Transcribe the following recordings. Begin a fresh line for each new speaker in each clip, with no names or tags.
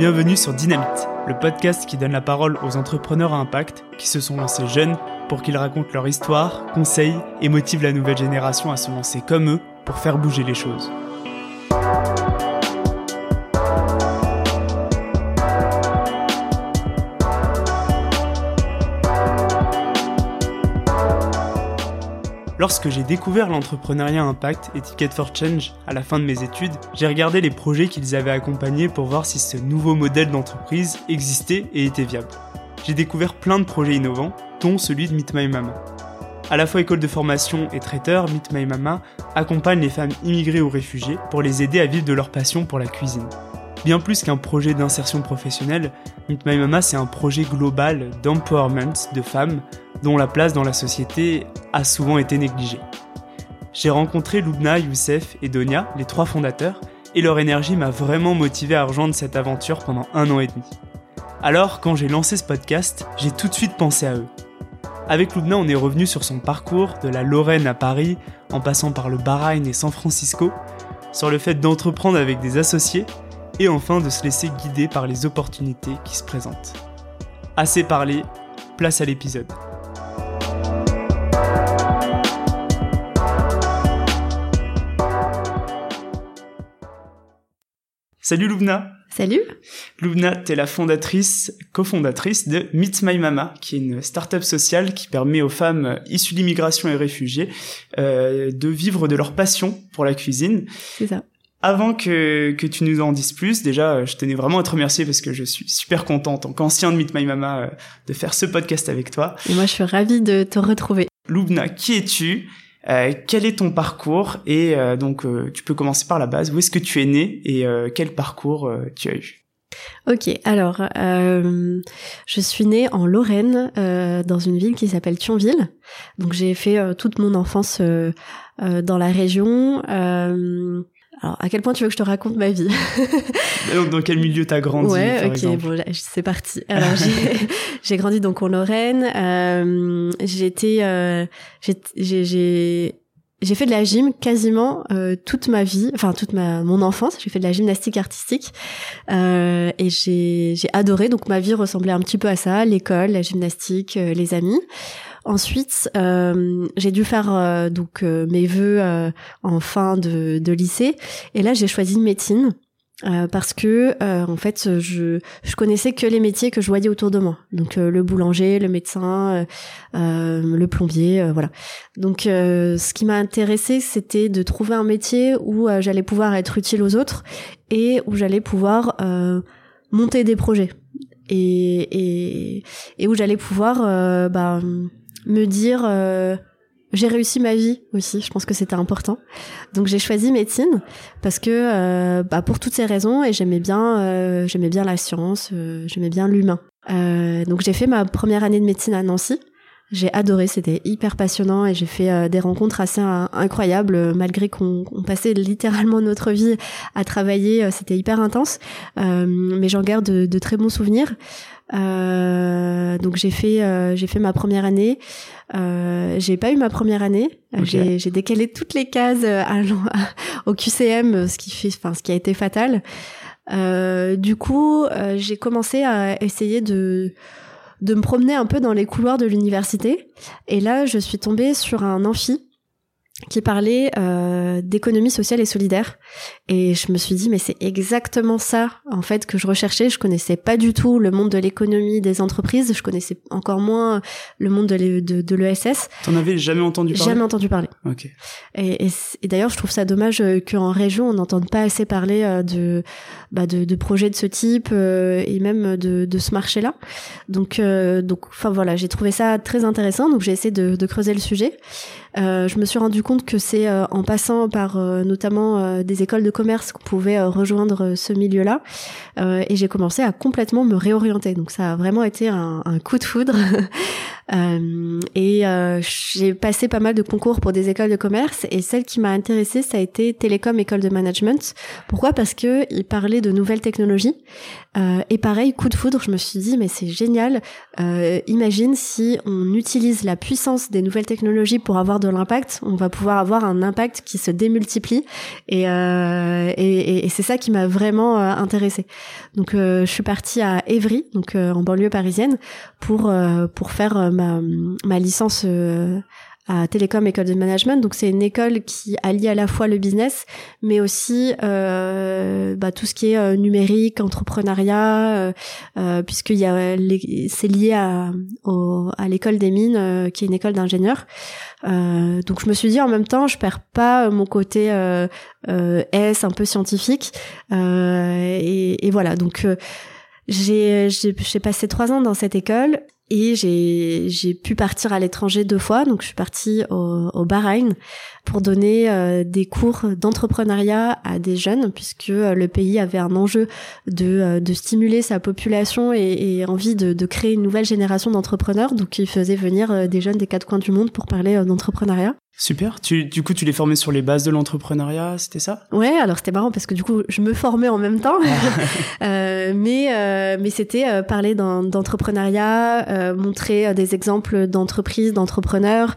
Bienvenue sur Dynamite, le podcast qui donne la parole aux entrepreneurs à impact qui se sont lancés jeunes pour qu'ils racontent leur histoire, conseillent et motivent la nouvelle génération à se lancer comme eux pour faire bouger les choses. Lorsque j'ai découvert l'entrepreneuriat impact et Ticket for Change à la fin de mes études, j'ai regardé les projets qu'ils avaient accompagnés pour voir si ce nouveau modèle d'entreprise existait et était viable. J'ai découvert plein de projets innovants, dont celui de Meet My Mama. À la fois école de formation et traiteur, Meet My Mama accompagne les femmes immigrées ou réfugiées pour les aider à vivre de leur passion pour la cuisine. Bien plus qu'un projet d'insertion professionnelle, Meet My Mama c'est un projet global d'empowerment de femmes dont la place dans la société a souvent été négligée. J'ai rencontré Lubna, Youssef et Donia, les trois fondateurs, et leur énergie m'a vraiment motivé à rejoindre cette aventure pendant un an et demi. Alors, quand j'ai lancé ce podcast, j'ai tout de suite pensé à eux. Avec Lubna, on est revenu sur son parcours de la Lorraine à Paris, en passant par le Bahreïn et San Francisco, sur le fait d'entreprendre avec des associés, et enfin de se laisser guider par les opportunités qui se présentent. Assez parlé, place à l'épisode. Salut Lubna
Salut
Lubna, t'es la fondatrice, cofondatrice de Meet My Mama, qui est une start-up sociale qui permet aux femmes issues d'immigration et réfugiées euh, de vivre de leur passion pour la cuisine.
C'est ça.
Avant que, que tu nous en dises plus, déjà, je tenais vraiment à te remercier parce que je suis super content, en tant qu'ancien de Meet My Mama, euh, de faire ce podcast avec toi.
Et moi, je suis ravie de te retrouver.
Lubna, qui es-tu? Euh, quel est ton parcours et euh, donc euh, tu peux commencer par la base. Où est-ce que tu es né et quel parcours tu as eu?
Ok, alors je suis née en Lorraine dans une ville qui s'appelle Thionville. Donc j'ai fait toute mon enfance dans la région. Alors, à quel point tu veux que je te raconte ma vie
Dans quel milieu t'as grandi
Ouais, ok, bon, c'est parti. Alors, j'ai grandi donc en Lorraine. Euh, j'étais, euh, j'ai j'ai fait de la gym quasiment euh, toute ma vie, enfin toute ma mon enfance. J'ai fait de la gymnastique artistique euh, et j'ai j'ai adoré. Donc ma vie ressemblait un petit peu à ça l'école, la gymnastique, euh, les amis. Ensuite, euh, j'ai dû faire euh, donc euh, mes vœux en fin de, de, lycée, et là j'ai choisi médecine. parce que en fait je je connaissais que les métiers que je voyais autour de moi. Donc le boulanger le médecin le plombier voilà. Donc ce qui m'a intéressé c'était de trouver un métier où j'allais pouvoir être utile aux autres et où j'allais pouvoir monter des projets. Et et, et où j'allais pouvoir bah me dire euh, j'ai réussi ma vie aussi, je pense que c'était important. Donc j'ai choisi médecine parce que euh, bah, pour toutes ces raisons et j'aimais bien euh, j'aimais bien la science, j'aimais bien l'humain. donc j'ai fait ma première année de médecine à Nancy. J'ai adoré, c'était hyper passionnant et j'ai fait des rencontres assez incroyables malgré qu'on passait littéralement notre vie à travailler, c'était hyper intense. mais j'en garde de, très bons souvenirs. Euh, donc j'ai fait euh, j'ai fait ma première année. Euh, j'ai pas eu ma première année. J'ai, j'ai décalé toutes les cases euh, à, au QCM, ce qui fait, enfin ce qui a été fatal. Euh, du coup, j'ai commencé à essayer de de me promener un peu dans les couloirs de l'université. Et là, je suis tombée sur un amphi qui parlait euh, d'économie sociale et solidaire. Et je me suis dit mais c'est exactement ça en fait que je recherchais. Je connaissais pas du tout le monde de l'économie des entreprises. Je connaissais encore moins le monde de, l'ESS
t'en avais jamais entendu parler?
Jamais entendu parler.
Ok.
Et, et, d'ailleurs je trouve ça dommage euh, qu'en région on n'entende pas assez parler euh, de bah, de, de projets de ce type euh, et même de, de ce marché là donc donc enfin voilà j'ai trouvé ça très intéressant. Donc j'ai essayé de, de creuser le sujet euh, je me suis rendu compte que c'est euh, en passant par euh, notamment des écoles de commerce qu'on pouvait rejoindre ce milieu-là. et j'ai commencé à complètement me réorienter. Donc ça a vraiment été un, un coup de foudre. Euh, et euh, j'ai passé pas mal de concours pour des écoles de commerce et celle qui m'a intéressée, ça a été Télécom École de Management. Pourquoi? Parce que il parlait de nouvelles technologies. Euh, et pareil, coup de foudre, je me suis dit mais c'est génial. Euh, imagine si on utilise la puissance des nouvelles technologies pour avoir de l'impact, on va pouvoir avoir un impact qui se démultiplie. Et, euh, et, et c'est ça qui m'a vraiment intéressée. Donc je suis partie à Évry, donc en banlieue parisienne, pour pour faire ma, licence à Télécom École de Management. Donc c'est une école qui allie à la fois le business, mais aussi euh, bah, tout ce qui est euh, numérique, entrepreneuriat, euh, euh a c'est lié à, l'école des mines, euh, qui est une école d'ingénieurs. donc je me suis dit en même temps, je perds pas mon côté S un peu scientifique. Et, voilà, donc j'ai passé trois ans dans cette école et j'ai pu partir à l'étranger deux fois. Donc je suis partie au, au Bahreïn pour donner euh, des cours d'entrepreneuriat à des jeunes puisque euh, le pays avait un enjeu de euh, de stimuler sa population et, et envie de, de, créer une nouvelle génération d'entrepreneurs. Donc il faisait venir des jeunes des quatre coins du monde pour parler d'entrepreneuriat
Super. Tu, du coup, tu les formais sur les bases de l'entrepreneuriat, c'était ça?
Ouais. Alors c'était marrant parce que du coup, je me formais en même temps, euh, mais euh, mais c'était euh, parler d'entrepreneuriat, montrer des exemples d'entreprises, d'entrepreneurs,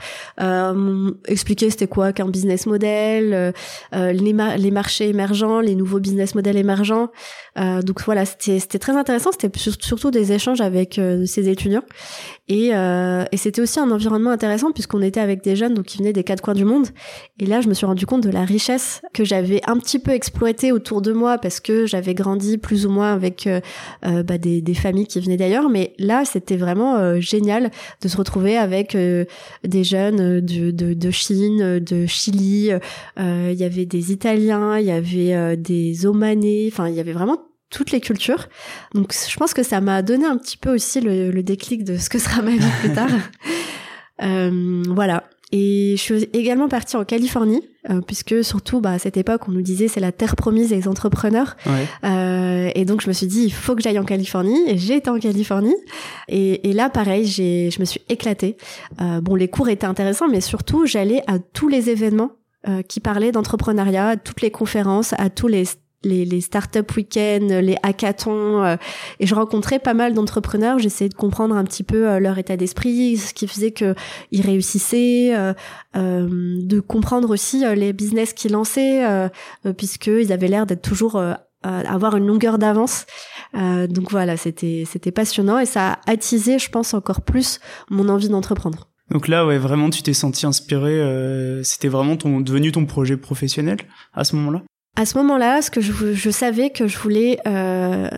expliquer c'était quoi qu'un business model, les, les marchés émergents, les nouveaux business models émergents. donc voilà, c'était très intéressant. C'était surtout des échanges avec ces étudiants et, et c'était aussi un environnement intéressant puisqu'on était avec des jeunes donc qui venaient des quatre coins du monde. Et là, je me suis rendu compte de la richesse que j'avais un petit peu exploitée autour de moi parce que j'avais grandi plus ou moins avec euh, euh, bah, des, des, familles qui venaient d'ailleurs. Mais là, c'était vraiment euh, génial de se retrouver avec des jeunes de, de, de, Chine, de Chili. Il y avait des Italiens, il y avait des Omanais. Enfin, il y avait vraiment toutes les cultures. Donc je pense que ça m'a donné un petit peu aussi le, le déclic de ce que sera ma vie plus tard. Euh, voilà. Et je suis également partie en Californie, euh, puisque surtout bah, à cette époque, on nous disait c'est la terre promise des entrepreneurs. Euh, et donc je me suis dit, il faut que j'aille en Californie. Et j'ai été en Californie. Et, et là, pareil, j'ai, je me suis éclatée. Euh, bon, les cours étaient intéressants, mais surtout, j'allais à tous les événements euh, qui parlaient d'entrepreneuriat, à toutes les conférences, à tous les les, les startup week-ends, les hackathons, euh, et je rencontrais pas mal d'entrepreneurs. J'essayais de comprendre un petit peu euh, leur état d'esprit, ce qui faisait que ils réussissaient, euh, de comprendre aussi les business qu'ils lançaient, puisqu'ils avaient l'air d'être toujours avoir une longueur d'avance. donc voilà, c'était c'était passionnant et ça a attisé, je pense, encore plus mon envie d'entreprendre.
Donc là, ouais, vraiment, tu t'es senti inspiré. c'était vraiment ton devenu ton projet professionnel à ce moment-là?
À ce moment-là, ce que je, je, savais que je voulais, euh,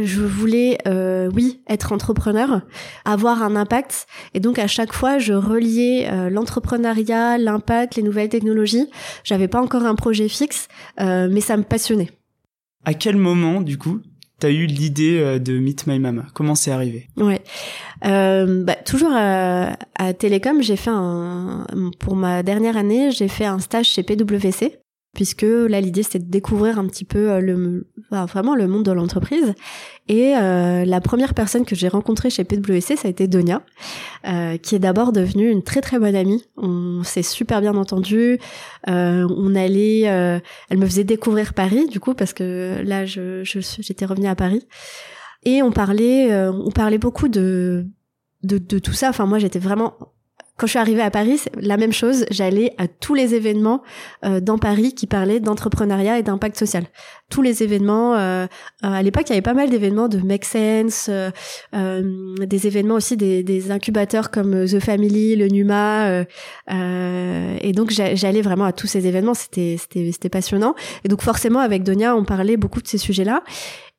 je voulais, euh, oui, être entrepreneur, avoir un impact, et donc à chaque fois, je reliais euh, l'entrepreneuriat, l'impact, les nouvelles technologies. J'avais pas encore un projet fixe, euh, mais ça me passionnait.
À quel moment, du coup, t'as eu l'idée euh, de Meet My Mama? Comment c'est arrivé?
Ouais, euh, bah, toujours à, à Télécom, j'ai fait un pour ma dernière année, j'ai fait un stage chez PwC puisque là l'idée c'était de découvrir un petit peu euh, le vraiment le monde de l'entreprise. Et euh, la première personne que j'ai rencontrée chez PwC ça a été Donia euh, qui est d'abord devenue une très très bonne amie. On s'est super bien entendu euh, on allait euh, elle me faisait découvrir Paris du coup parce que là je j'étais revenue à Paris. Et on parlait on parlait beaucoup de de, de tout ça. Enfin moi j'étais vraiment quand je suis arrivée à Paris, la même chose. J'allais à tous les événements euh, dans Paris qui parlaient d'entrepreneuriat et d'impact social. Tous les événements. Euh, euh à l'époque, il y avait pas mal d'événements de Make Sense, euh, euh des événements aussi des, des, incubateurs comme The Family, le Numa. et donc, j'allais vraiment à tous ces événements. C'était c'était passionnant. Et donc, forcément, avec Donia, on parlait beaucoup de ces sujets-là.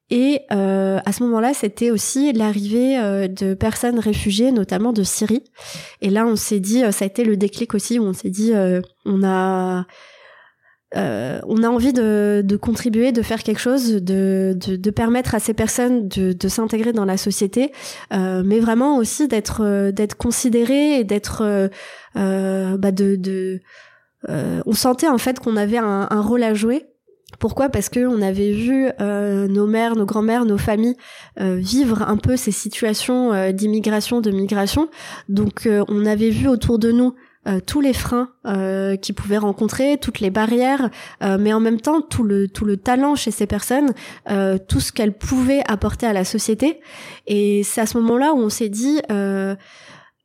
Et euh, à ce moment-là, c'était aussi l'arrivée euh, de personnes réfugiées, notamment de Syrie. Et là, on s'est dit, euh, ça a été le déclic aussi, où on s'est dit, on a, on a envie de, de, contribuer, de faire quelque chose, de, de, de permettre à ces personnes de, de s'intégrer dans la société, mais vraiment aussi d'être, d'être considérées et d'être, bah de on sentait en fait qu'on avait un, un rôle à jouer Pourquoi? Parce que on avait vu euh, nos mères, nos grands-mères, nos familles euh, vivre un peu ces situations euh, d'immigration, de migration. Donc on avait vu autour de nous tous les freins qu'ils pouvaient rencontrer, toutes les barrières, mais en même temps tout le tout le talent chez ces personnes, tout ce qu'elles pouvaient apporter à la société. Et c'est à ce moment-là où on s'est dit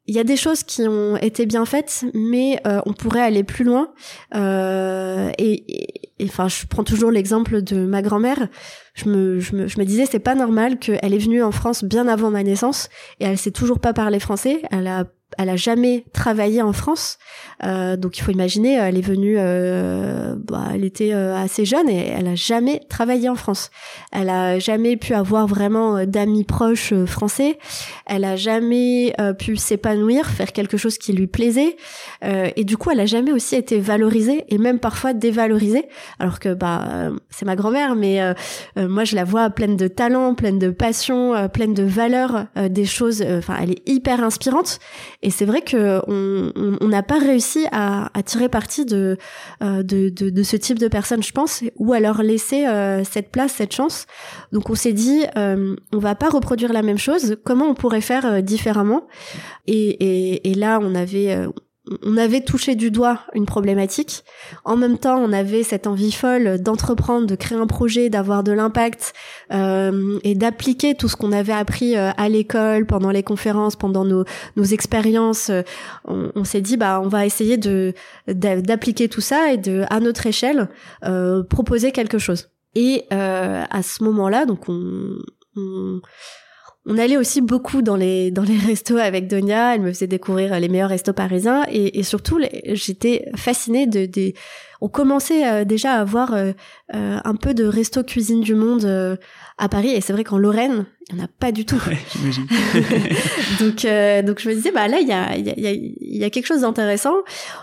il y a des choses qui ont été bien faites, mais euh, on pourrait aller plus loin. Euh, et, enfin, je prends toujours l'exemple de ma grand-mère. Je me, je me, je me disais, c'est pas normal qu'elle est venue en France bien avant ma naissance et elle sait toujours pas parler français. Elle a elle a jamais travaillé en France, euh, donc il faut imaginer, elle est venue, euh, bah, elle était euh, assez jeune et elle a jamais travaillé en France. Elle a jamais pu avoir vraiment d'amis proches français. Elle a jamais pu s'épanouir, faire quelque chose qui lui plaisait, et du coup, elle a jamais aussi été valorisée et même parfois dévalorisée. Alors que bah c'est ma grand-mère, mais moi je la vois pleine de talent, pleine de passion, pleine de valeurs, des choses. Enfin, elle est hyper inspirante. Et c'est vrai que on n'a pas réussi à, à, tirer parti de, euh, de, de, de, ce type de personnes, je pense, ou à leur laisser euh, cette place, cette chance. Donc on s'est dit, euh, on va pas reproduire la même chose. Comment on pourrait faire différemment? Et, et, et, là, on avait on avait touché du doigt une problématique. En même temps, on avait cette envie folle d'entreprendre, de créer un projet, d'avoir de l'impact euh, et d'appliquer tout ce qu'on avait appris euh, à l'école, pendant les conférences, pendant nos, nos expériences. On, s'est dit, bah, on va essayer de d'appliquer tout ça et de, à notre échelle, euh, proposer quelque chose. Et euh, à ce moment-là, donc on, on on allait aussi beaucoup dans les dans les restos avec Donia. Elle me faisait découvrir les meilleurs restos parisiens et, surtout j'étais fascinée de. On commençait euh, déjà à avoir euh, euh, un peu de resto cuisine du monde à Paris et c'est vrai qu'en Lorraine il n'y en a pas du tout.
Ouais, j'imagine.
donc euh, donc je me disais bah là il y a il y a, y a quelque chose d'intéressant.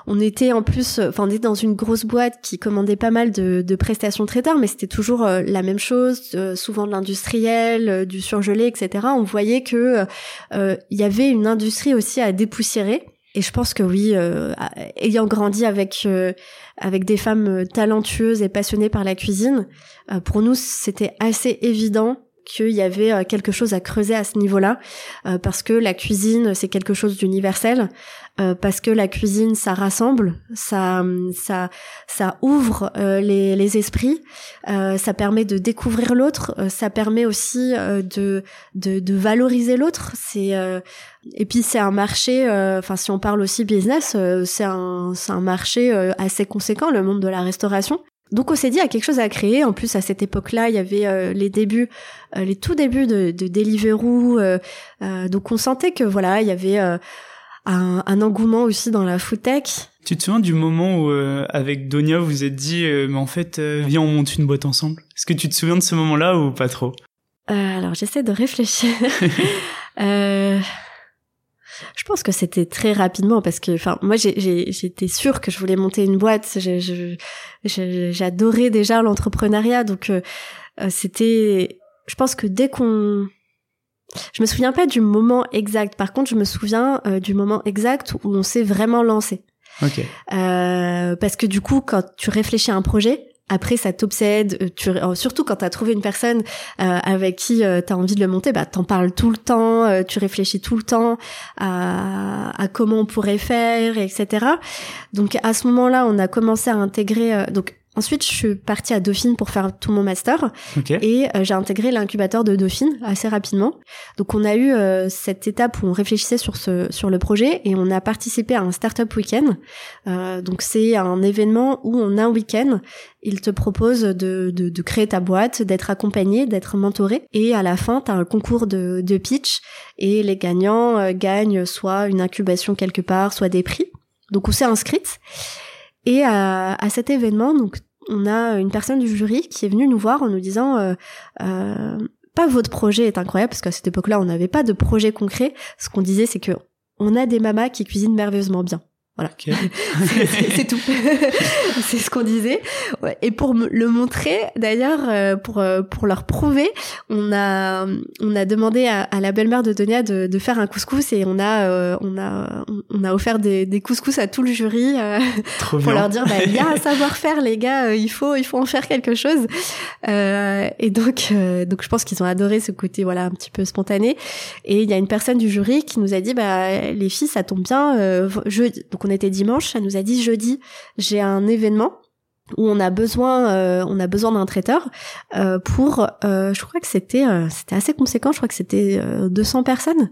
On était en plus enfin on était dans une grosse boîte qui commandait pas mal de, de prestations traiteurs mais c'était toujours euh, la même chose, euh, souvent de l'industriel, du surgelé etc. On voyait que il y avait une industrie aussi à dépoussiérer. Et je pense que oui, ayant grandi avec avec des femmes talentueuses et passionnées par la cuisine, pour nous c'était assez évident qu'il y avait euh, quelque chose à creuser à ce niveau-là, euh, parce que la cuisine, c'est quelque chose d'universel, euh, parce que la cuisine, ça rassemble, ça, ça, ça ouvre les, les, esprits, ça permet de découvrir l'autre, ça permet aussi de, de, de valoriser l'autre. C'est et puis c'est un marché, enfin si on parle aussi business, c'est un, c'est un marché assez conséquent, le monde de la restauration. Donc on s'est dit, il y a quelque chose à créer. En plus, à cette époque-là, il y avait euh, les débuts, euh, les tout débuts de, de Deliveroo. Euh, donc on sentait que voilà, il y avait un, un, engouement aussi dans la food tech.
Tu te souviens du moment où, avec Donia, vous vous êtes dit, mais en fait, viens, on monte une boîte ensemble? Est-ce que tu te souviens de ce moment-là ou pas trop?
Alors j'essaie de réfléchir. Je pense que c'était très rapidement parce que, enfin, moi, j'étais sûre que je voulais monter une boîte. J'adorais déjà l'entrepreneuriat, donc euh, euh, c'était. Je pense que dès qu'on je me souviens pas du moment exact. Par contre, je me souviens euh, du moment exact où on s'est vraiment lancé.
Ok.
Euh, parce que du coup, quand tu réfléchis à un projet, après ça t'obsède euh, tu euh, surtout quand t'as trouvé une personne euh, avec qui euh, t'as envie de le monter bah t'en parles tout le temps tu réfléchis tout le temps à, à, comment on pourrait faire etc donc à ce moment là on a commencé à intégrer donc Ensuite, je suis partie à Dauphine pour faire tout mon master et euh, j'ai intégré l'incubateur de Dauphine assez rapidement. Donc, on a eu euh, cette étape où on réfléchissait sur ce sur le projet et on a participé à un startup week-end. Euh, donc, c'est un événement où on a un week-end. Il te propose de, de, de créer ta boîte, d'être accompagné, d'être mentoré et à la fin, tu as un concours de, de pitch et les gagnants euh, gagnent soit une incubation quelque part, soit des prix. Donc, on s'est inscrite. Et à, à, cet événement, donc on a une personne du jury qui est venue nous voir en nous disant euh, euh, pas votre projet est incroyable parce qu'à cette époque-là on n'avait pas de projet concret. Ce qu'on disait c'est que on a des mamas qui cuisinent merveilleusement bien. Voilà, c'est tout. c'est ce qu'on disait. Et pour le montrer, d'ailleurs, euh, pour euh, pour leur prouver, on a on a demandé à, la belle-mère de Donia de, de, faire un couscous et on a euh, on a on a offert des, des couscous à tout le jury pour leur dire bah il y a un savoir-faire les gars, il faut il faut en faire quelque chose. et donc donc je pense qu'ils ont adoré ce côté voilà un petit peu spontané. Et il y a une personne du jury qui nous a dit bah les filles ça tombe bien je donc on était dimanche, elle nous a dit jeudi, j'ai un événement où on a besoin euh, on a besoin d'un traiteur euh, pour euh, je crois que c'était c'était assez conséquent je crois que c'était 200 personnes.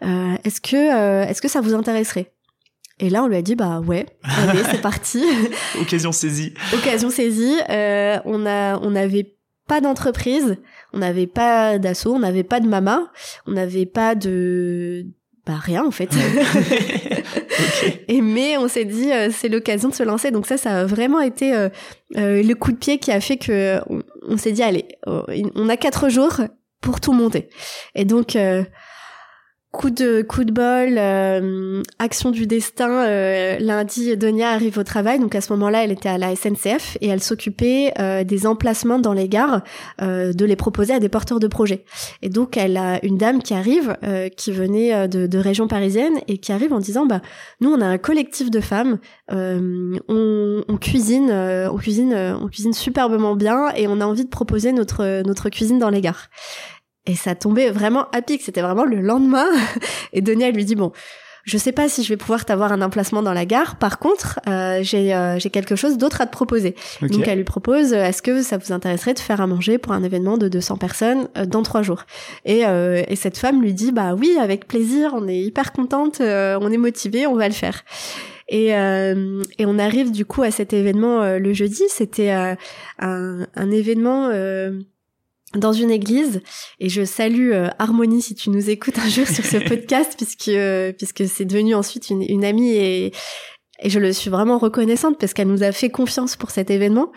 Est-ce que est-ce que ça vous intéresserait? Et là on lui a dit bah ouais allez c'est parti.
Occasion saisie.
Occasion saisie. On a on avait pas d'entreprise on n'avait pas d'assaut on n'avait pas de mama on n'avait pas de bah rien en fait. Et mais on s'est dit euh, c'est l'occasion de se lancer. Donc ça, ça a vraiment été euh, euh, le coup de pied qui a fait que on, s'est dit allez, on a quatre jours pour tout monter. Et donc Coup de coup de bol, euh, action du destin. Euh, lundi, Donia arrive au travail, donc à ce moment-là, elle était à la SNCF et elle s'occupait euh, des emplacements dans les gares, de les proposer à des porteurs de projets. Et donc, elle a une dame qui arrive, qui venait de, de région parisienne et qui arrive en disant, bah, nous, on a un collectif de femmes, on, on, cuisine, on cuisine, on cuisine superbement bien et on a envie de proposer notre notre cuisine dans les gares. Et ça tombait vraiment à pic, c'était vraiment le lendemain. Et Denis, elle lui dit, bon, je sais pas si je vais pouvoir t'avoir un emplacement dans la gare. Par contre, euh, j'ai euh, j'ai quelque chose d'autre à te proposer. Donc elle lui propose euh, est-ce que ça vous intéresserait de faire à manger pour un événement de 200 personnes dans trois jours? Et, et cette femme lui dit bah oui avec plaisir, on est hyper contente, on est motivé, on va le faire. Et, et on arrive du coup à cet événement le jeudi. C'était un, un événement dans une église. Et je salue euh, Harmonie si tu nous écoutes un jour sur ce podcast puisque euh, puisque c'est devenu ensuite une, une amie et et je le suis vraiment reconnaissante parce qu'elle nous a fait confiance pour cet événement.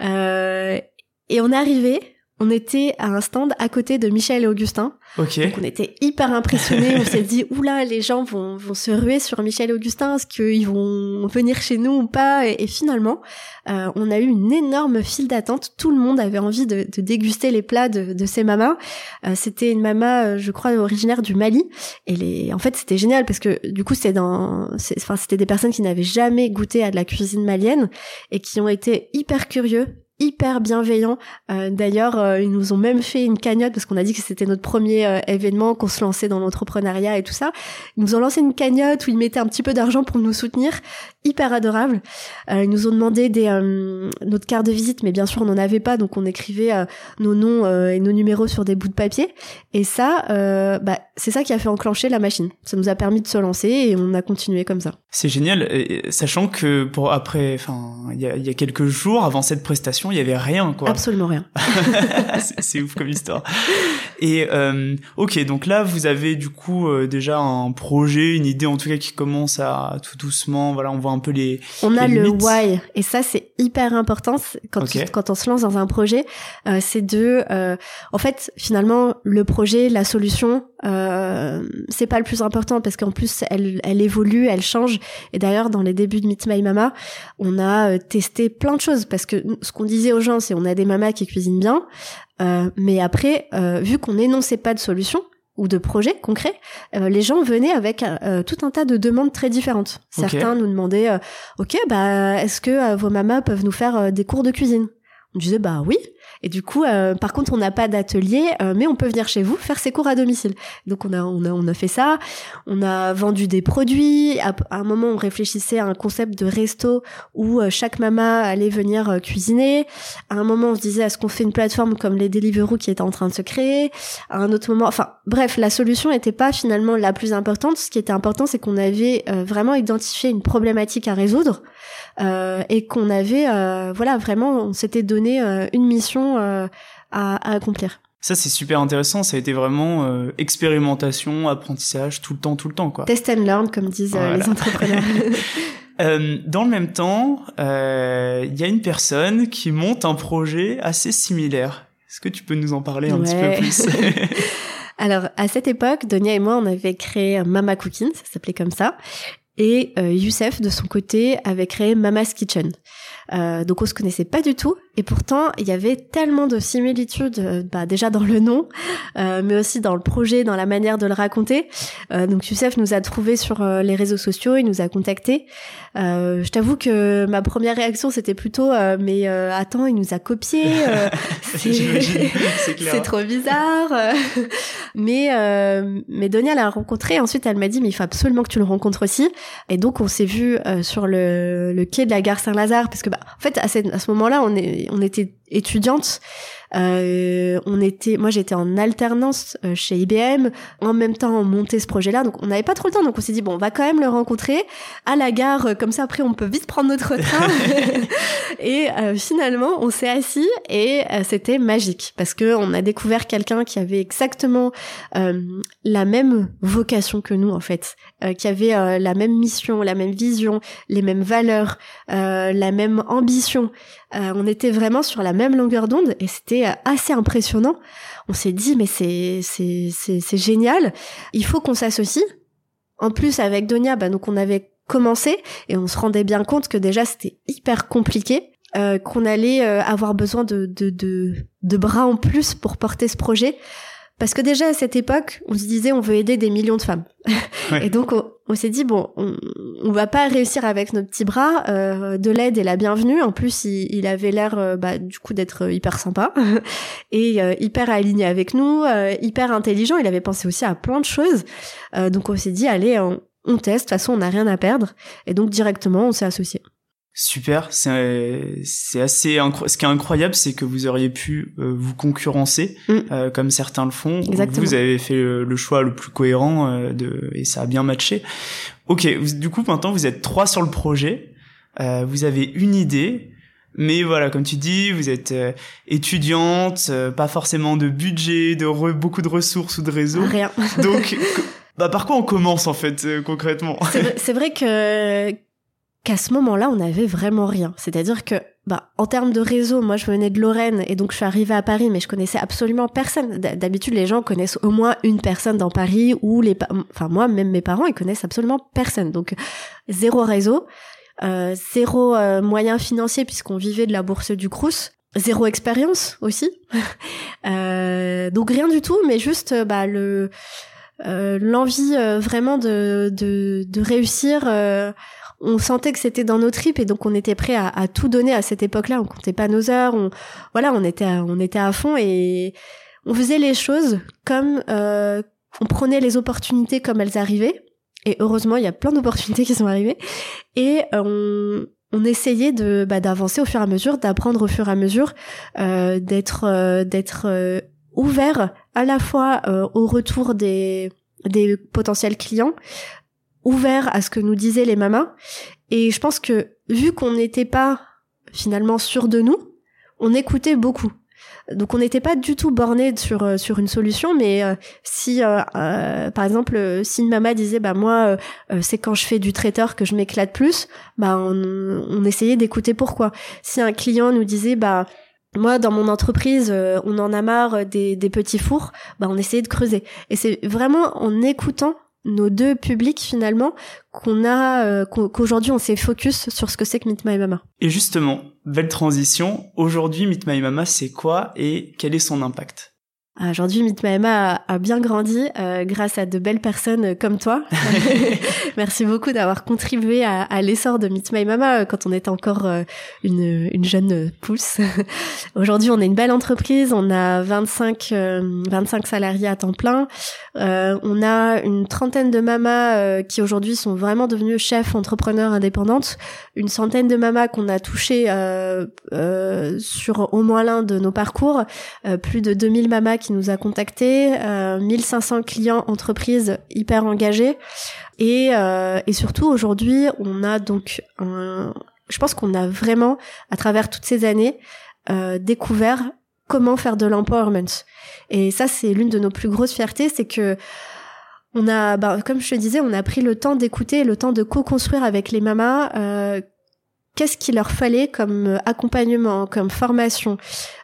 Euh, et on est arrivé on était à un stand à côté de Michel et Augustin.
Donc
on était hyper impressionnés. on s'est dit, oula, les gens vont, vont se ruer sur Michel et Augustin. Est-ce qu'ils vont venir chez nous ou pas? Et, finalement, euh, on a eu une énorme file d'attente. Tout le monde avait envie de, de déguster les plats de, de ces mamas. Euh, c'était une mama, euh, je crois, originaire du Mali. Et les, en fait, c'était génial parce que du coup, c'était dans, enfin, c'était des personnes qui n'avaient jamais goûté à de la cuisine malienne et qui ont été hyper curieux hyper bienveillants. Euh, d'ailleurs, euh, ils nous ont même fait une cagnotte parce qu'on a dit que c'était notre premier euh, événement, qu'on se lançait dans l'entrepreneuriat et tout ça. Ils nous ont lancé une cagnotte où ils mettaient un petit peu d'argent pour nous soutenir. Hyper adorable. ils nous ont demandé notre carte de visite, mais bien sûr on n'en avait pas, donc on écrivait nos noms et nos numéros sur des bouts de papier. Et ça, bah, c'est ça qui a fait enclencher la machine. Ça nous a permis de se lancer et on a continué comme ça.
C'est génial, sachant que pour après, enfin, il y a quelques jours avant cette prestation il y avait rien, quoi.
Absolument rien.
c'est ouf comme histoire. Et euh, ok, donc là, vous avez du coup euh, déjà un projet, une idée en tout cas qui commence à tout doucement. Voilà, on voit un peu les.
On a le why, et ça c'est hyper important quand quand on se lance dans un projet, euh, c'est de, euh, en fait, finalement, le projet, la solution, euh, c'est pas le plus important parce qu'en plus elle, elle évolue, elle change. Et d'ailleurs, dans les débuts de Meet My Mama, on a testé plein de choses parce que ce qu'on disait aux gens, c'est on a des mamas qui cuisinent bien, euh, mais après, euh, vu qu'on n'énonçait pas de solution ou de projet concret, euh, les gens venaient avec tout un tas de demandes très différentes. Certains nous demandaient, ok, bah est-ce que vos mamas peuvent nous faire des cours de cuisine? On disait bah oui. Et du coup, euh, par contre, on n'a pas d'atelier, euh, mais on peut venir chez vous faire ses cours à domicile. Donc on a on a on a fait ça. On a vendu des produits. À, un moment, on réfléchissait à un concept de resto où euh, chaque maman allait venir cuisiner. À un moment, on se disait est-ce qu'on fait une plateforme comme les Deliveroo qui était en train de se créer? À un autre moment, enfin bref, la solution n'était pas finalement la plus importante. Ce qui était important, c'est qu'on avait vraiment identifié une problématique à résoudre et qu'on avait voilà vraiment on s'était donné une mission euh, à, accomplir.
Ça, c'est super intéressant. Ça a été vraiment euh, expérimentation, apprentissage, tout le temps, tout le temps, quoi.
Test and learn, comme disent euh, les entrepreneurs.
dans le même temps, il y a une personne qui monte un projet assez similaire. Est-ce que tu peux nous en parler un petit peu plus
Alors, à cette époque, Donia et moi, on avait créé Mama Cooking, ça s'appelait comme ça. Et Youssef, de son côté, avait créé Mama's Kitchen. Euh, donc on se connaissait pas du tout. Et pourtant il y avait tellement de similitudes euh, bah, déjà dans le nom euh, mais aussi dans le projet dans la manière de le raconter. Euh, donc Youssef nous a trouvé sur euh, les réseaux sociaux il nous a contactés. Je t'avoue que ma première réaction c'était plutôt mais attends il nous a copié c'est trop bizarre. Mais mais Donia l'a rencontré. Ensuite elle m'a dit mais il faut absolument que tu le rencontres aussi. Et donc on s'est vu sur le, le quai de la gare Saint-Lazare parce que bah, en fait, à, ce moment-là, on, on était étudiante. Euh, on était, moi j'étais en alternance euh, chez IBM. En même temps, on montait ce projet-là, donc on n'avait pas trop le temps. Donc on s'est dit bon, on va quand même le rencontrer à la gare, euh, comme ça après on peut vite prendre notre train. et finalement, on s'est assis et c'était magique parce que on a découvert quelqu'un qui avait exactement la même vocation que nous en fait, qui avait la même mission, la même vision, les mêmes valeurs, la même ambition. on était vraiment sur la même longueur d'onde et c'était assez impressionnant. On s'est dit mais c'est c'est c'est génial. Il faut qu'on s'associe. En plus avec Donia, bah donc on avait commencé et on se rendait bien compte que déjà c'était hyper compliqué. Euh, qu'on allait euh, avoir besoin de, de, de bras en plus pour porter ce projet. Parce que déjà à cette époque, on se disait on veut aider des millions de femmes. Et donc on, s'est dit bon, on, on, va pas réussir avec nos petits bras. Euh, de l'aide et la bienvenue. En plus, il, avait l'air euh, bah, du coup d'être hyper sympa et euh, hyper aligné avec nous, hyper intelligent. Il avait pensé aussi à plein de choses. donc on s'est dit allez, on, on teste. De toute façon, on n'a rien à perdre. Et donc directement, on s'est associé.
Super, c'est c'est assez ce qui est incroyable, c'est que vous auriez pu euh, vous concurrencer mm. euh, comme certains le font.
Exactement.
Vous avez fait le, choix le plus cohérent euh, de et ça a bien matché. Ok, du coup maintenant vous êtes trois sur le projet, vous avez une idée, mais voilà, comme tu dis, vous êtes étudiante, pas forcément de budget, de beaucoup de ressources ou de réseaux.
Rien.
Donc, bah par quoi on commence en fait concrètement?
C'est vrai que qu'à ce moment-là, on n'avait vraiment rien. C'est-à-dire que, bah, en termes de réseau, moi, je venais de Lorraine et donc je suis arrivée à Paris, mais je connaissais absolument personne. D'habitude, les gens connaissent au moins une personne dans Paris ou les, enfin, moi, même mes parents, ils connaissent absolument personne. Donc, zéro réseau, euh, zéro euh, moyen financier puisqu'on vivait de la bourse du Crous. Zéro expérience aussi, euh, donc rien du tout, mais juste bah le euh, l'envie euh, vraiment de, de, de réussir on sentait que c'était dans nos tripes et donc on était prêt à, tout donner à cette époque-là. On comptait pas nos heures, on voilà, on était à, on était à fond et on faisait les choses comme euh, on prenait les opportunités comme elles arrivaient. Et heureusement, il y a plein d'opportunités qui sont arrivées et on on essayait de bah, d'avancer au fur et à mesure, d'apprendre au fur et à mesure, euh, d'être euh, d'être ouvert à la fois au retour des des potentiels clients, ouvert à ce que nous disaient les mamas. Et je pense que vu qu'on n'était pas finalement sûr de nous, on écoutait beaucoup. Donc on n'était pas du tout borné sur euh, sur une solution, mais euh, si euh, par exemple si une maman disait bah moi c'est quand je fais du traiteur que je m'éclate plus, bah on, on essayait d'écouter pourquoi. Si un client nous disait bah moi, dans mon entreprise, on en a marre des, des petits fours. Bah, on essayait de creuser. Et c'est vraiment en écoutant nos deux publics finalement qu'on a euh, qu'aujourd'hui on s'est focus sur ce que c'est que Meet My Mama.
Et justement, belle transition, aujourd'hui Meet My Mama c'est quoi et quel est son impact?
Aujourd'hui, Meet My a, a bien grandi euh, grâce à de belles personnes comme toi. Merci beaucoup d'avoir contribué à, à l'essor de Meet My Mama euh, quand on était encore euh, une, une, jeune pousse. Aujourd'hui, on est une belle entreprise. On a 25, 25 salariés à temps plein. On a une trentaine de mamas qui aujourd'hui sont vraiment devenues chefs entrepreneurs indépendantes. Une centaine de mamas qu'on a touchées sur au moins l'un de nos parcours. plus de 2000 mamas qui nous a contactés, euh, 1500 clients entreprises hyper engagés et, euh, et surtout aujourd'hui on a donc un, je pense qu'on a vraiment à travers toutes ces années euh, découvert comment faire de l'empowerment. Et ça c'est l'une de nos plus grosses fiertés c'est que on a, bah, comme je te disais, on a pris le temps d'écouter, le temps de co-construire avec les mamas euh, qu'est-ce qu'il leur fallait comme accompagnement, comme formation,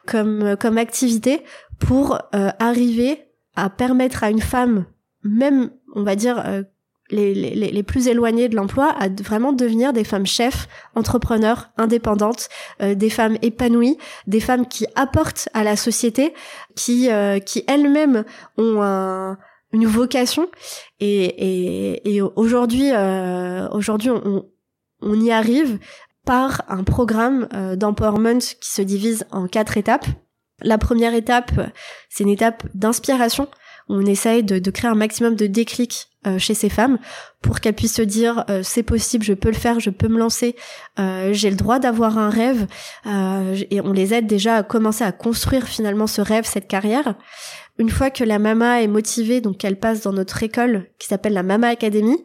comme comme activité pour euh, arriver à permettre à une femme, même on va dire euh, les, les, les plus éloignées de l'emploi à vraiment devenir des femmes chefs, entrepreneurs, indépendantes, euh, des femmes épanouies, des femmes qui apportent à la société, qui, euh, qui elles-mêmes ont un, une vocation. Et, et, et aujourd'hui, euh, aujourd'hui, on, on y arrive par un programme d'empowerment qui se divise en quatre étapes. La première étape, c'est une étape d'inspiration. On essaye de, de, créer un maximum de déclics euh, chez ces femmes pour qu'elles puissent se dire euh, c'est possible, je peux le faire, je peux me lancer, euh, j'ai le droit d'avoir un rêve et on les aide déjà à commencer à construire finalement ce rêve, cette carrière une fois que la mama est motivée, donc qu'elle passe dans notre école qui s'appelle la Mama Academy,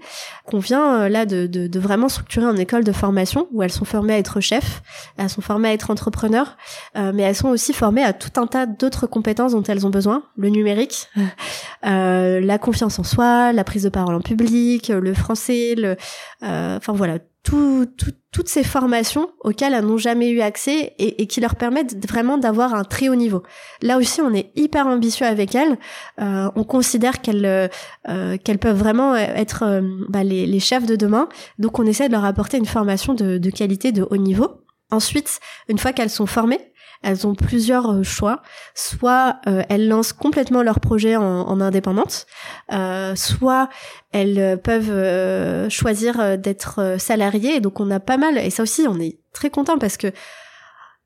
qu'on vient euh, là de, de, de, vraiment structurer une école de formation où elles sont formées à être chefs, elles sont formées à être entrepreneurs, euh, mais elles sont aussi formées à tout un tas d'autres compétences dont elles ont besoin, le numérique, euh, la confiance en soi, la prise de parole en public, le français, le, euh, enfin voilà, tout, toutes ces formations auxquelles elles n'ont jamais eu accès et, qui leur permettent vraiment d'avoir un très haut niveau. Là aussi, on est hyper ambitieux avec elles. Euh, on considère qu'elles euh, qu'elles peuvent vraiment être euh, bah, les, chefs de demain. Donc, on essaie de leur apporter une formation de qualité, de haut niveau. Ensuite, une fois qu'elles sont formées, elles ont plusieurs euh, choix. Soit euh, elles lancent complètement leur projet en, en indépendante, euh, soit elles peuvent choisir d'être salariées. Donc on a pas mal, et ça aussi on est très content parce que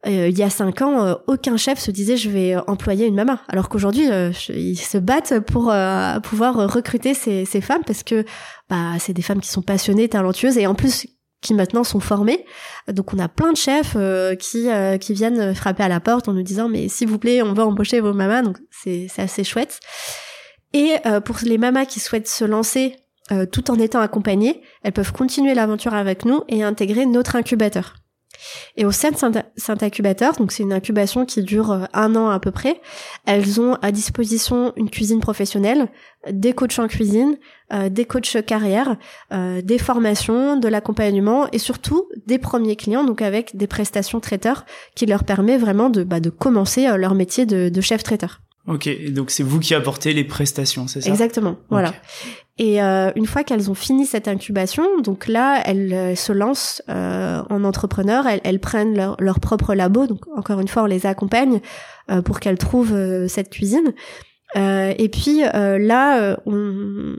il y a cinq ans, aucun chef se disait je vais employer une maman. Alors qu'aujourd'hui, ils se battent pour pouvoir recruter ces, ces, femmes parce que bah, c'est des femmes qui sont passionnées, talentueuses et en plus qui maintenant sont formés. Donc on a plein de chefs euh, qui euh, qui viennent frapper à la porte en nous disant mais s'il vous plaît on veut embaucher vos mamas donc c'est assez chouette. Et euh, pour les mamas qui souhaitent se lancer tout en étant accompagnées, elles peuvent continuer l'aventure avec nous et intégrer notre incubateur. Et au sein de Saint Incubateur, donc c'est une incubation qui dure euh, un an à peu près, elles ont à disposition une cuisine professionnelle, des coachs en cuisine, euh, des coachs carrière, euh, des formations, de l'accompagnement et surtout des premiers clients, donc avec des prestations traiteurs qui leur permet vraiment de, bah, de commencer leur métier de, de chef traiteur.
Ok, donc c'est vous qui apportez les prestations, c'est ça?
Exactement, voilà. Et euh, une fois qu'elles ont fini cette incubation, donc là, elles euh, se lancent euh, en entrepreneur, elles, elles prennent leur, leur, propre labo, donc encore une fois, on les accompagne euh, pour qu'elles trouvent euh, cette cuisine. Et puis là, on,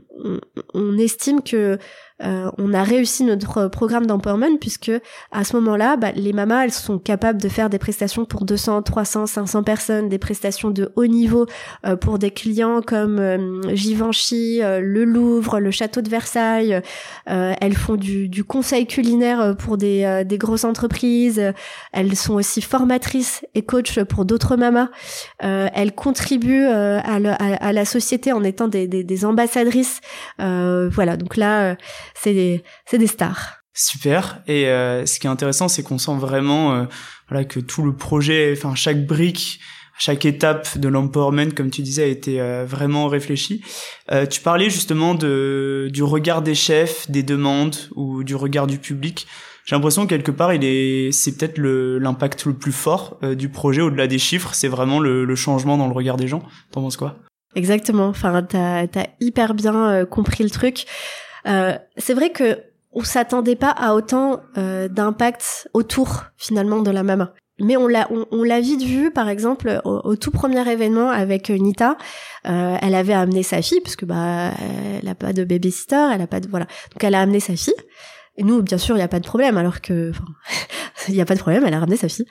on, estime que euh, on a réussi notre programme d'empowerment puisque à ce moment-là, bah, les mamas, elles sont capables de faire des prestations pour 200, 300, 500 personnes, des prestations de haut niveau euh, pour des clients comme euh, Givenchy, euh, le Louvre, le Château de Versailles. elles font du, conseil culinaire pour des, des grosses entreprises. Elles sont aussi formatrices et coachs pour d'autres mamas. elles contribuent à, à, la société en étant des, ambassadrices. voilà, donc là c'est des, c'est des stars.
Super. Et euh, ce qui est intéressant, c'est qu'on sent vraiment euh, voilà que tout le projet, enfin chaque brique, chaque étape de l'empowerment, comme tu disais, a été euh, vraiment réfléchi. tu parlais justement du regard des chefs, des demandes ou du regard du public. J'ai l'impression que quelque part, il est, c'est peut-être le l'impact le plus fort du projet au-delà des chiffres. C'est vraiment le, le, changement dans le regard des gens. T'en penses quoi?
Exactement. Enfin, t'as as hyper bien compris le truc. Euh, c'est vrai que on s'attendait pas à autant euh, d'impact autour finalement de la maman. Mais on l'a on, l'a vite vu par exemple au, tout premier événement avec Nita, euh, elle avait amené sa fille parce que bah elle a pas de babysitter, elle a pas de voilà. Donc elle a amené sa fille. Et nous bien sûr, il y a pas de problème alors que il y a pas de problème, elle a ramené sa fille.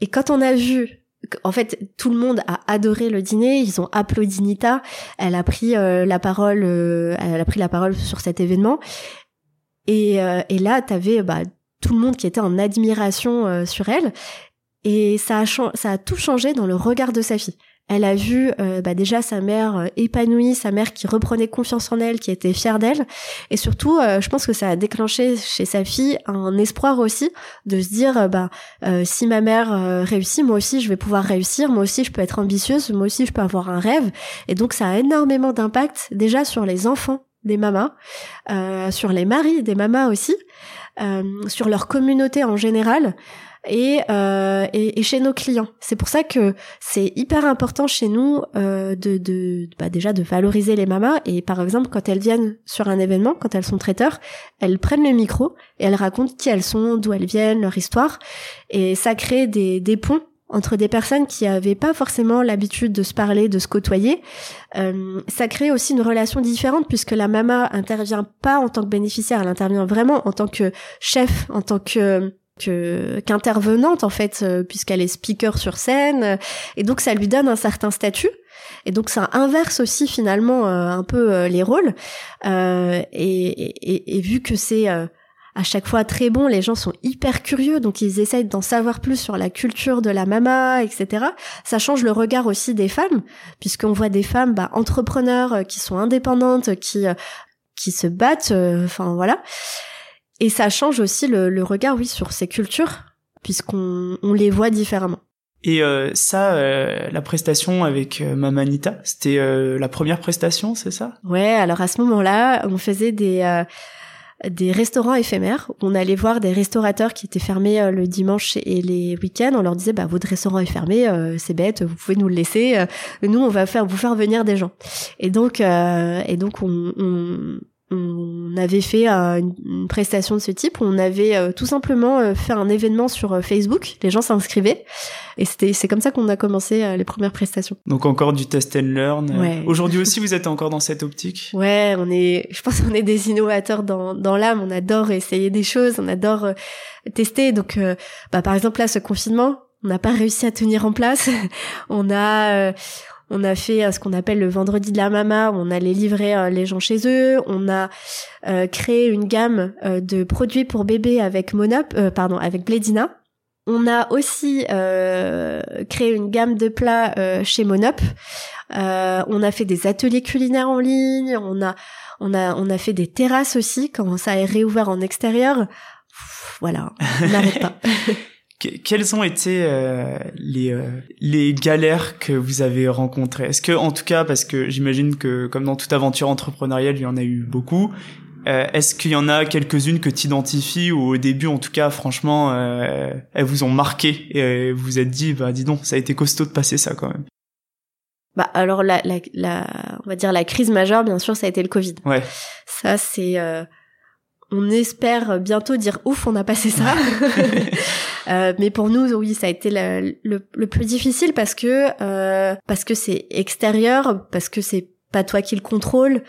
Et quand on a vu en fait, tout le monde a adoré le dîner. Ils ont applaudi Nita. Elle a pris euh, la parole. Euh, elle a pris la parole sur cet événement. Et, euh, et là, t'avais bah, tout le monde qui était en admiration sur elle. Et ça a tout changé dans le regard de sa fille. Elle a vu euh, bah déjà sa mère euh, épanouie, sa mère qui reprenait confiance en elle, qui était fière d'elle, et surtout, euh, je pense que ça a déclenché chez sa fille un espoir aussi de se dire, bah si ma mère réussit, moi aussi je vais pouvoir réussir, moi aussi je peux être ambitieuse, moi aussi je peux avoir un rêve, et donc ça a énormément d'impact déjà sur les enfants des mamas, sur les maris des mamas aussi, sur leur communauté en général. Et, euh, et, chez nos clients. C'est pour ça que c'est hyper important chez nous euh, de, de bah déjà de valoriser les mamas et par exemple quand elles viennent sur un événement, quand elles sont traiteurs, elles prennent le micro et elles racontent qui elles sont, d'où elles viennent, leur histoire et ça crée des, des ponts entre des personnes qui avaient pas forcément l'habitude de se parler, de se côtoyer. Euh, ça crée aussi une relation différente puisque la mama intervient pas en tant que bénéficiaire, elle intervient vraiment en tant que chef, en tant que qu'intervenante en fait euh, puisqu'elle est speaker sur scène et donc ça lui donne un certain statut et donc ça inverse aussi finalement euh, un peu euh, les rôles et, et, et, vu que c'est à chaque fois très bon, les gens sont hyper curieux, donc ils essayent d'en savoir plus sur la culture de la mama, etc. Ça change le regard aussi des femmes, puisqu'on voit des femmes bah, entrepreneurs euh, qui sont indépendantes, qui euh, qui se battent, euh, enfin voilà. Et ça change aussi le, regard, oui, sur ces cultures, puisqu'on on les voit différemment.
Et ça, la prestation avec Mamanita, c'était la première prestation, c'est ça?
Ouais, alors à ce moment-là, on faisait des des restaurants éphémères. On allait voir des restaurateurs qui étaient fermés euh, le dimanche et les week-ends. On leur disait, bah, votre restaurant est fermé, euh, c'est bête, vous pouvez nous le laisser. Euh, nous, on va faire vous faire venir des gens. Et donc, et donc, on, on, on avait fait une, prestation de ce type. On avait euh, tout simplement euh, fait un événement sur euh, Facebook. Les gens s'inscrivaient et c'était c'est comme ça qu'on a commencé les premières prestations.
Donc encore du test and learn. Aujourd'hui aussi, vous êtes encore dans cette optique?
Ouais, on est. Je pense qu'on est des innovateurs dans dans l'âme. On adore essayer des choses. On adore tester. Donc, bah par exemple là, ce confinement, on n'a pas réussi à tenir en place. on a on a fait euh, ce qu'on appelle le vendredi de la mama, où on allait livrer euh, les gens chez eux. On a euh, créé une gamme de produits pour bébés avec Monop, pardon, avec Bledina. On a aussi créé une gamme de plats chez Monop. on a fait des ateliers culinaires en ligne. On a, on a, on a fait des terrasses aussi quand ça est réouvert en extérieur. voilà, on n'arrête pas.
quelles ont été euh, les euh, les galères que vous avez rencontrées? Est-ce que en tout cas parce que j'imagine que comme dans toute aventure entrepreneuriale, il y en a eu beaucoup. Euh, est-ce qu'il y en a quelques-unes que tu identifies ou au début en tout cas franchement elles vous ont marqué et vous vous êtes dit bah dis donc ça a été costaud de passer ça quand même.
Bah alors la, la, la on va dire la crise majeure bien sûr ça a été le Covid.
Ouais.
Ça c'est on espère bientôt dire ouf, on a passé ça. euh, mais pour nous, oui, ça a été le, le, plus difficile parce que euh, parce que c'est extérieur, parce que c'est pas toi qui le contrôle.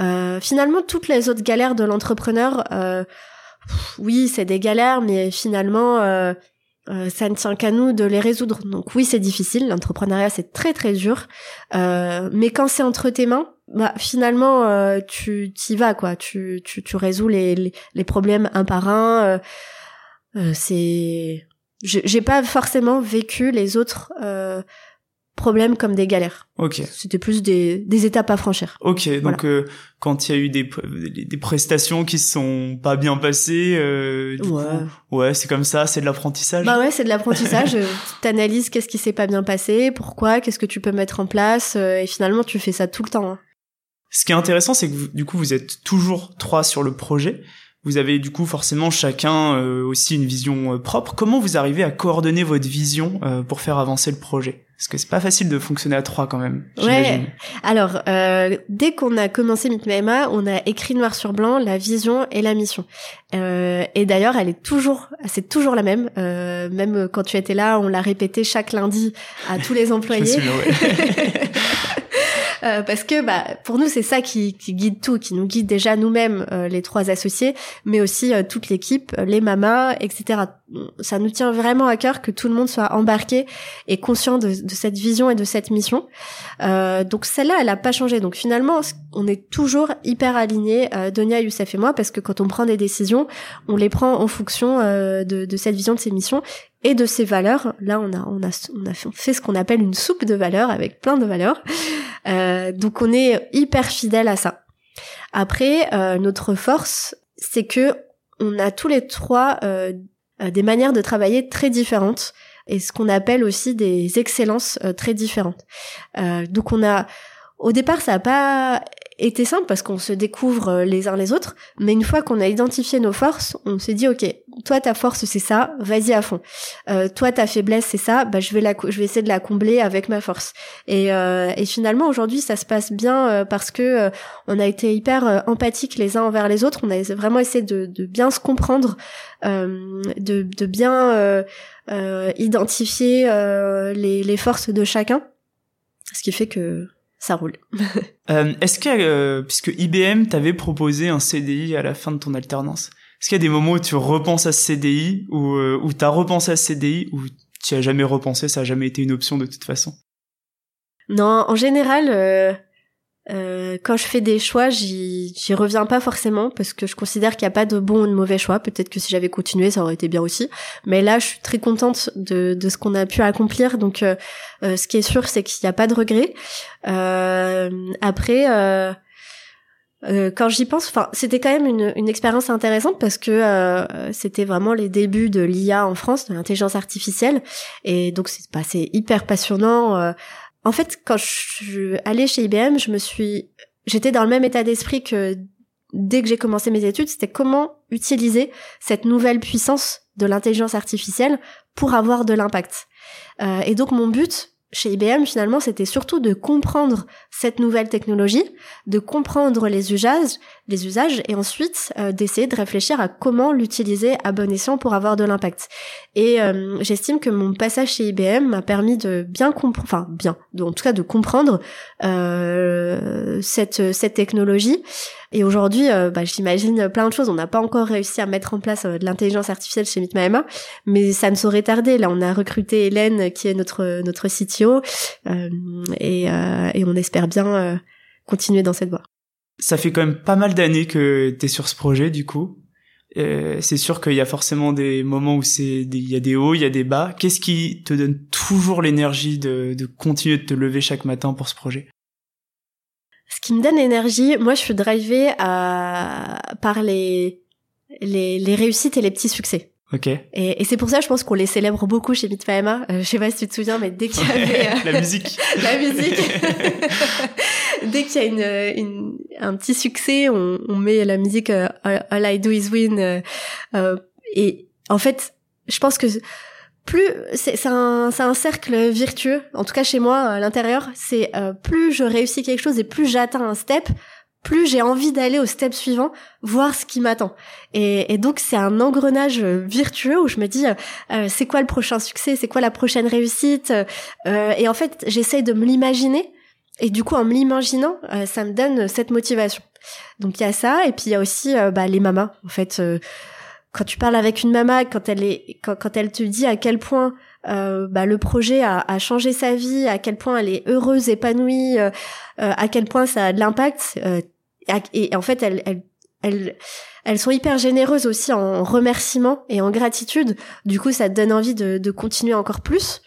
Euh, finalement, toutes les autres galères de l'entrepreneur, euh, oui, c'est des galères, mais finalement, euh, ça ne tient qu'à nous de les résoudre. Donc oui, c'est difficile. L'entrepreneuriat, c'est très très dur. mais quand c'est entre tes mains, bah finalement euh, tu t'y vas quoi tu tu tu résous les les, problèmes un par un euh, euh c'est j'ai pas forcément vécu les autres euh, problèmes comme des galères.
Ok.
C'était plus des, des étapes à franchir.
Ok, donc euh, quand il y a eu des, des prestations qui se sont pas bien passées, euh, du ouais, coup, ouais c'est comme ça, c'est de l'apprentissage.
Bah ouais, c'est de l'apprentissage. T'analyses qu'est-ce qui s'est pas bien passé, pourquoi, qu'est-ce que tu peux mettre en place, et finalement tu fais ça tout le temps. Hein.
Ce qui est intéressant, c'est que du coup, vous êtes toujours trois sur le projet. Vous avez du coup forcément chacun euh, aussi une vision euh, propre. Comment vous arrivez à coordonner votre vision euh, pour faire avancer le projet? Parce que c'est pas facile de fonctionner à trois quand même.
Ouais. Alors dès qu'on a commencé MITMAMA, on a écrit noir sur blanc la vision et la mission. et d'ailleurs, elle est toujours, c'est toujours la même. même quand tu étais là, on l'a répété chaque lundi à tous les employés. Euh, parce que bah pour nous c'est ça qui, qui, guide tout, qui nous guide déjà nous-mêmes euh, les trois associés, mais aussi euh, toute l'équipe, les mamas, etc. Ça nous tient vraiment à cœur que tout le monde soit embarqué et conscient de, de cette vision et de cette mission. donc celle-là, elle a pas changé. Donc finalement, on est toujours hyper alignés, Donia, Youssef et moi, parce que quand on prend des décisions, on les prend en fonction de, de cette vision, de ces missions et de ces valeurs. Là, on a, on a, on a fait ce qu'on appelle une soupe de valeurs avec plein de valeurs. Euh, donc, on est hyper fidèle à ça. Après, euh, notre force, c'est que on a tous les trois euh, des manières de travailler très différentes et ce qu'on appelle aussi des excellences très différentes. donc, on a, au départ, ça n'a pas était simple parce qu'on se découvre euh, les uns les autres, mais une fois qu'on a identifié nos forces, on s'est dit ok, toi ta force c'est ça, vas-y à fond. Euh, toi ta faiblesse c'est ça, bah je vais la, je vais essayer de la combler avec ma force. Et, euh, et finalement aujourd'hui ça se passe bien euh, parce que on a été hyper empathiques les uns envers les autres, on a vraiment essayé de, de bien se comprendre, de, de bien identifier les, les forces de chacun, ce qui fait que ça roule.
euh, Est-ce que, euh, puisque IBM t'avait proposé un CDI à la fin de ton alternance, est-ce qu'il y a des moments où tu repenses à ce CDI, ou euh, où t'as repensé à ce CDI, ou tu as jamais repensé, ça a jamais été une option de toute façon?
Non, en général, euh, euh, quand je fais des choix, j'y reviens pas forcément parce que je considère qu'il n'y a pas de bon ou de mauvais choix. Peut-être que si j'avais continué, ça aurait été bien aussi. Mais là, je suis très contente de, de ce qu'on a pu accomplir. Donc, euh, euh ce qui est sûr, c'est qu'il n'y a pas de regret. Euh, après, euh, euh, quand j'y pense, enfin, c'était quand même une, une expérience intéressante parce que c'était vraiment les débuts de l'IA en France, de l'intelligence artificielle, et donc c'est bah, hyper passionnant en fait, quand je suis allée chez IBM, je me suis, j'étais dans le même état d'esprit que dès que j'ai commencé mes études, c'était comment utiliser cette nouvelle puissance de l'intelligence artificielle pour avoir de l'impact. Euh, et donc mon but, chez IBM, finalement, c'était surtout de comprendre cette nouvelle technologie, de comprendre les usages, les usages, et ensuite euh, d'essayer de réfléchir à comment l'utiliser à bon escient pour avoir de l'impact. Et euh, j'estime que mon passage chez IBM m'a permis de bien comprendre, enfin bien, en tout cas de comprendre euh, cette cette technologie. Et aujourd'hui, euh, bah, j'imagine plein de choses. On n'a pas encore réussi à mettre en place de l'intelligence artificielle chez Mitmaema, mais ça ne saurait tarder. Là, on a recruté Hélène, qui est notre notre CTO, et, et on espère bien continuer dans cette voie.
Ça fait quand même pas mal d'années que tu es sur ce projet, du coup. Euh, c'est sûr qu'il y a forcément des moments où c'est il y a des hauts, il y a des bas. Qu'est-ce qui te donne toujours l'énergie de, de continuer de te lever chaque matin pour ce projet?
Qui me donne l'énergie, moi je suis drivée à, par les, les, les réussites et les petits succès.
Ok. Et,
et c'est pour ça, je pense qu'on les célèbre beaucoup chez Mitfaema. Euh, je sais pas si tu te souviens, mais dès qu'il y avait
euh, la musique,
la musique, dès qu'il y a une, une, un petit succès, on, on met la musique euh, All I Do Is Win. Euh, euh, et en fait, je pense que plus c'est un, un cercle virtueux. En tout cas, chez moi, à l'intérieur, c'est plus je réussis quelque chose et plus j'atteins un step, plus j'ai envie d'aller au step suivant, voir ce qui m'attend. Et, et, donc c'est un engrenage virtueux où je me dis euh, c'est quoi le prochain succès, c'est quoi la prochaine réussite? Euh, et en fait j'essaye de me l'imaginer. Et du coup en me l'imaginant, euh, ça me donne cette motivation. Donc il y a ça et puis il y a aussi euh, bah, les mamas. En fait quand tu parles avec une maman, quand elle est quand, elle te dit à quel point euh, bah, le projet a, a, changé sa vie, à quel point elle est heureuse, épanouie, euh, à quel point ça a de l'impact, et en fait, elles, elles, elles, elles sont hyper généreuses aussi en remerciement et en gratitude. Du coup, ça te donne envie de, de continuer encore plus.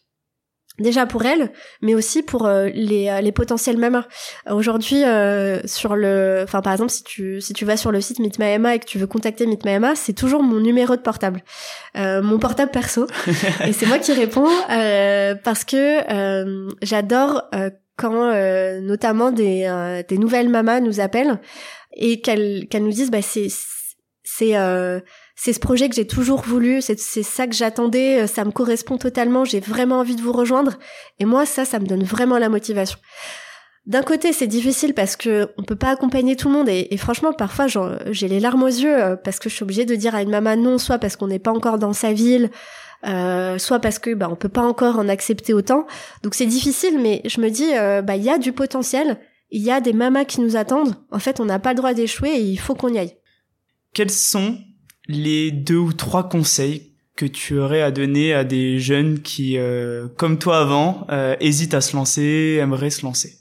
Déjà pour elles, mais aussi pour euh, les, euh, les potentiels mamans. Aujourd'hui, euh, sur le, enfin par exemple, si tu si tu vas sur le site Meet et que tu veux contacter Meet c'est toujours mon numéro de portable, mon portable perso, et c'est moi qui réponds parce que j'adore quand euh, notamment des, euh, des nouvelles mamas nous appellent et qu'elles qu'elles nous disent bah c'est c'est euh, c'est ce projet que j'ai toujours voulu, c'est ça que j'attendais, ça me correspond totalement, j'ai vraiment envie de vous rejoindre et moi ça ça me donne vraiment la motivation. D'un côté, c'est difficile parce que on peut pas accompagner tout le monde et, franchement, parfois, j'ai les larmes aux yeux parce que je suis obligée de dire à une maman non, soit parce qu'on n'est pas encore dans sa ville, euh, soit parce que bah, on peut pas encore en accepter autant. Donc c'est difficile, mais je me dis, euh, bah il y a du potentiel, il y a des mamas qui nous attendent. En fait, on n'a pas le droit d'échouer et il faut qu'on y aille.
Quels sont les deux ou trois conseils que tu aurais à donner à des jeunes qui, euh, comme toi avant, hésitent à se lancer, aimeraient se lancer?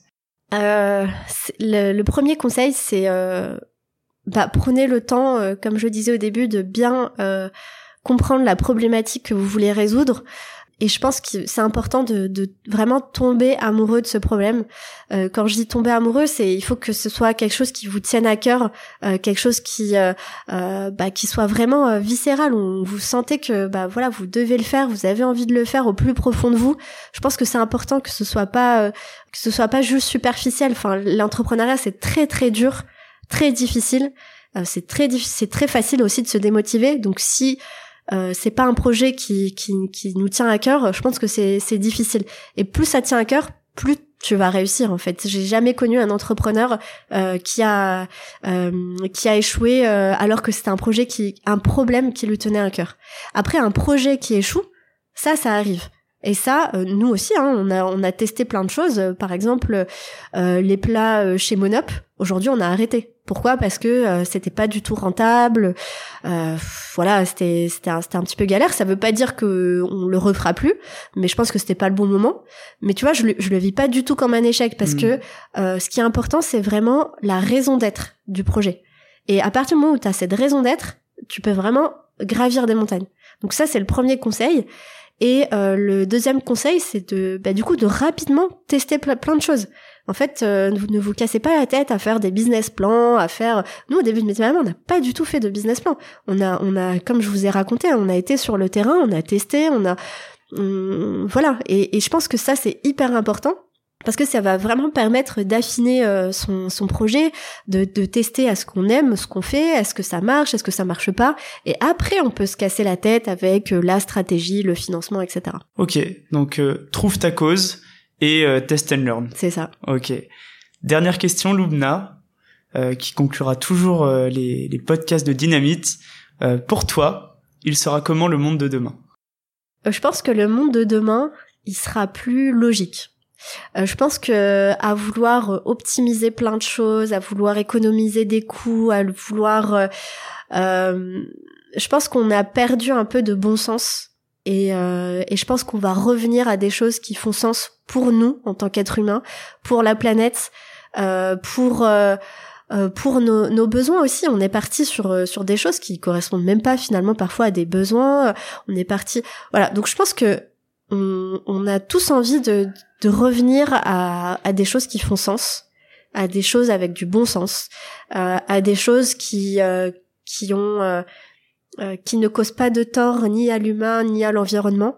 Le, le, premier conseil, c'est bah, prenez le temps, comme je disais au début, de bien comprendre la problématique que vous voulez résoudre et je pense que c'est important de, de, vraiment tomber amoureux de ce problème. Euh, quand je dis tomber amoureux, c'est il faut que ce soit quelque chose qui vous tienne à cœur, euh, quelque chose qui euh, euh bah, qui soit vraiment viscéral, où vous sentez que bah voilà vous devez le faire, vous avez envie de le faire au plus profond de vous. Je pense que c'est important que ce soit pas que ce soit pas juste superficiel. Enfin, l'entrepreneuriat c'est très très dur, très difficile. c'est très c'est très facile aussi de se démotiver. Donc si euh, c'est pas un projet qui, qui, qui nous tient à cœur, je pense que c'est, difficile. Et plus ça tient à cœur, plus tu vas réussir en fait. J'ai jamais connu un entrepreneur euh, qui a euh, qui a échoué euh, alors que c'était un projet qui un problème qui lui tenait à cœur. Après un projet qui échoue, ça ça arrive. Et ça, euh, nous aussi, hein, on a on a testé plein de choses. Par exemple, les plats chez Monop. Aujourd'hui, on a arrêté pourquoi? Parce que euh, c'était pas du tout rentable. Euh, voilà, c'était c'était un, un petit peu galère. Ça veut pas dire que on le refera plus, mais je pense que c'était pas le bon moment. Mais tu vois, je le, je le vis pas du tout comme un échec parce mm. que euh, ce qui est important, c'est vraiment la raison d'être du projet. Et à partir du moment où tu as cette raison d'être, tu peux vraiment gravir des montagnes. Donc ça, c'est le premier conseil. Et euh, le deuxième conseil, c'est de, bah, du coup, de rapidement tester plein de choses. En fait, euh, ne vous cassez pas la tête à faire des business plans, à faire. Nous, au début de métier on n'a pas du tout fait de business plan. On a, on a, comme je vous ai raconté, on a été sur le terrain, on a testé, on a, voilà. Et, et je pense que ça, c'est hyper important parce que ça va vraiment permettre d'affiner euh, son, son, projet, de, de tester à ce qu'on aime, ce qu'on fait, est-ce que ça marche, est-ce que ça marche pas, et après on peut se casser la tête avec euh, la stratégie, le financement, etc.
Ok, donc euh, trouve ta cause et test and learn.
C'est ça.
Ok. Dernière question, Loubna, qui conclura toujours les, les, podcasts de Dynamite. pour toi, il sera comment le monde de demain?
Je pense que le monde de demain, il sera plus logique euh, je pense que à vouloir euh, optimiser plein de choses, à vouloir économiser des coûts, à vouloir, euh, euh je pense qu'on a perdu un peu de bon sens et, euh, et je pense qu'on va revenir à des choses qui font sens pour nous en tant qu'être humain, pour la planète, euh, pour pour nos, nos, besoins aussi. On est parti sur sur des choses qui correspondent même pas finalement parfois à des besoins. On est parti, voilà. Donc je pense que on, on a tous envie de de revenir à, à, des choses qui font sens, à des choses avec du bon sens, euh, à des choses qui euh, qui ont euh, euh, qui ne causent pas de tort ni à l'humain ni à l'environnement.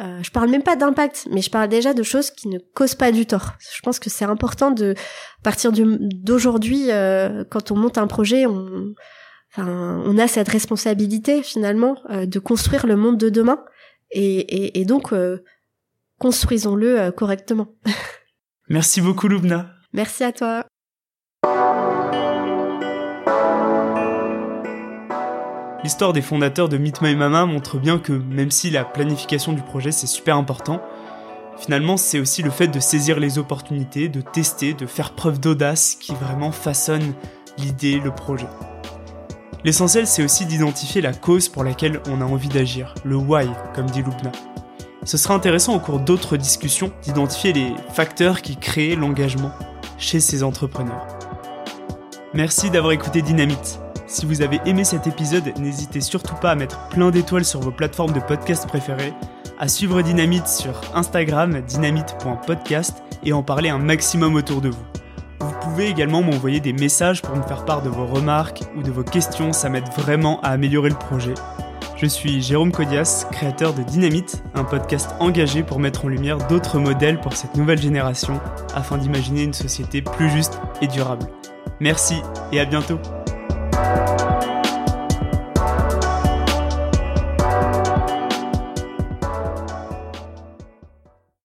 Euh, je parle même pas d'impact, mais je parle déjà de choses qui ne causent pas du tort. Je pense que c'est important de partir d'aujourd'hui, quand on monte un projet, on enfin, on a cette responsabilité finalement de construire le monde de demain et, et, et donc construisons-le euh, correctement.
Merci beaucoup Loubna.
Merci à toi.
L'histoire des fondateurs de Meet My Mama montre bien que même si la planification du projet c'est super important, finalement c'est aussi le fait de saisir les opportunités, de tester, de faire preuve d'audace qui vraiment façonne l'idée, le projet. L'essentiel c'est aussi d'identifier la cause pour laquelle on a envie d'agir, le why comme dit Loubna. Ce sera intéressant au cours d'autres discussions d'identifier les facteurs qui créent l'engagement chez ces entrepreneurs. Merci d'avoir écouté Dynamite. Si vous avez aimé cet épisode, n'hésitez surtout pas à mettre plein d'étoiles sur vos plateformes de podcast préférées, à suivre Dynamite sur Instagram dynamite.podcast et en parler un maximum autour de. Vous pouvez également m'envoyer des messages pour me faire part de vos remarques ou de vos questions, ça m'aide vraiment à améliorer le projet. Je suis Jérôme Codias, créateur de Dynamite, un podcast engagé pour mettre en lumière d'autres modèles pour cette nouvelle génération afin d'imaginer une société plus juste et durable. Merci et à bientôt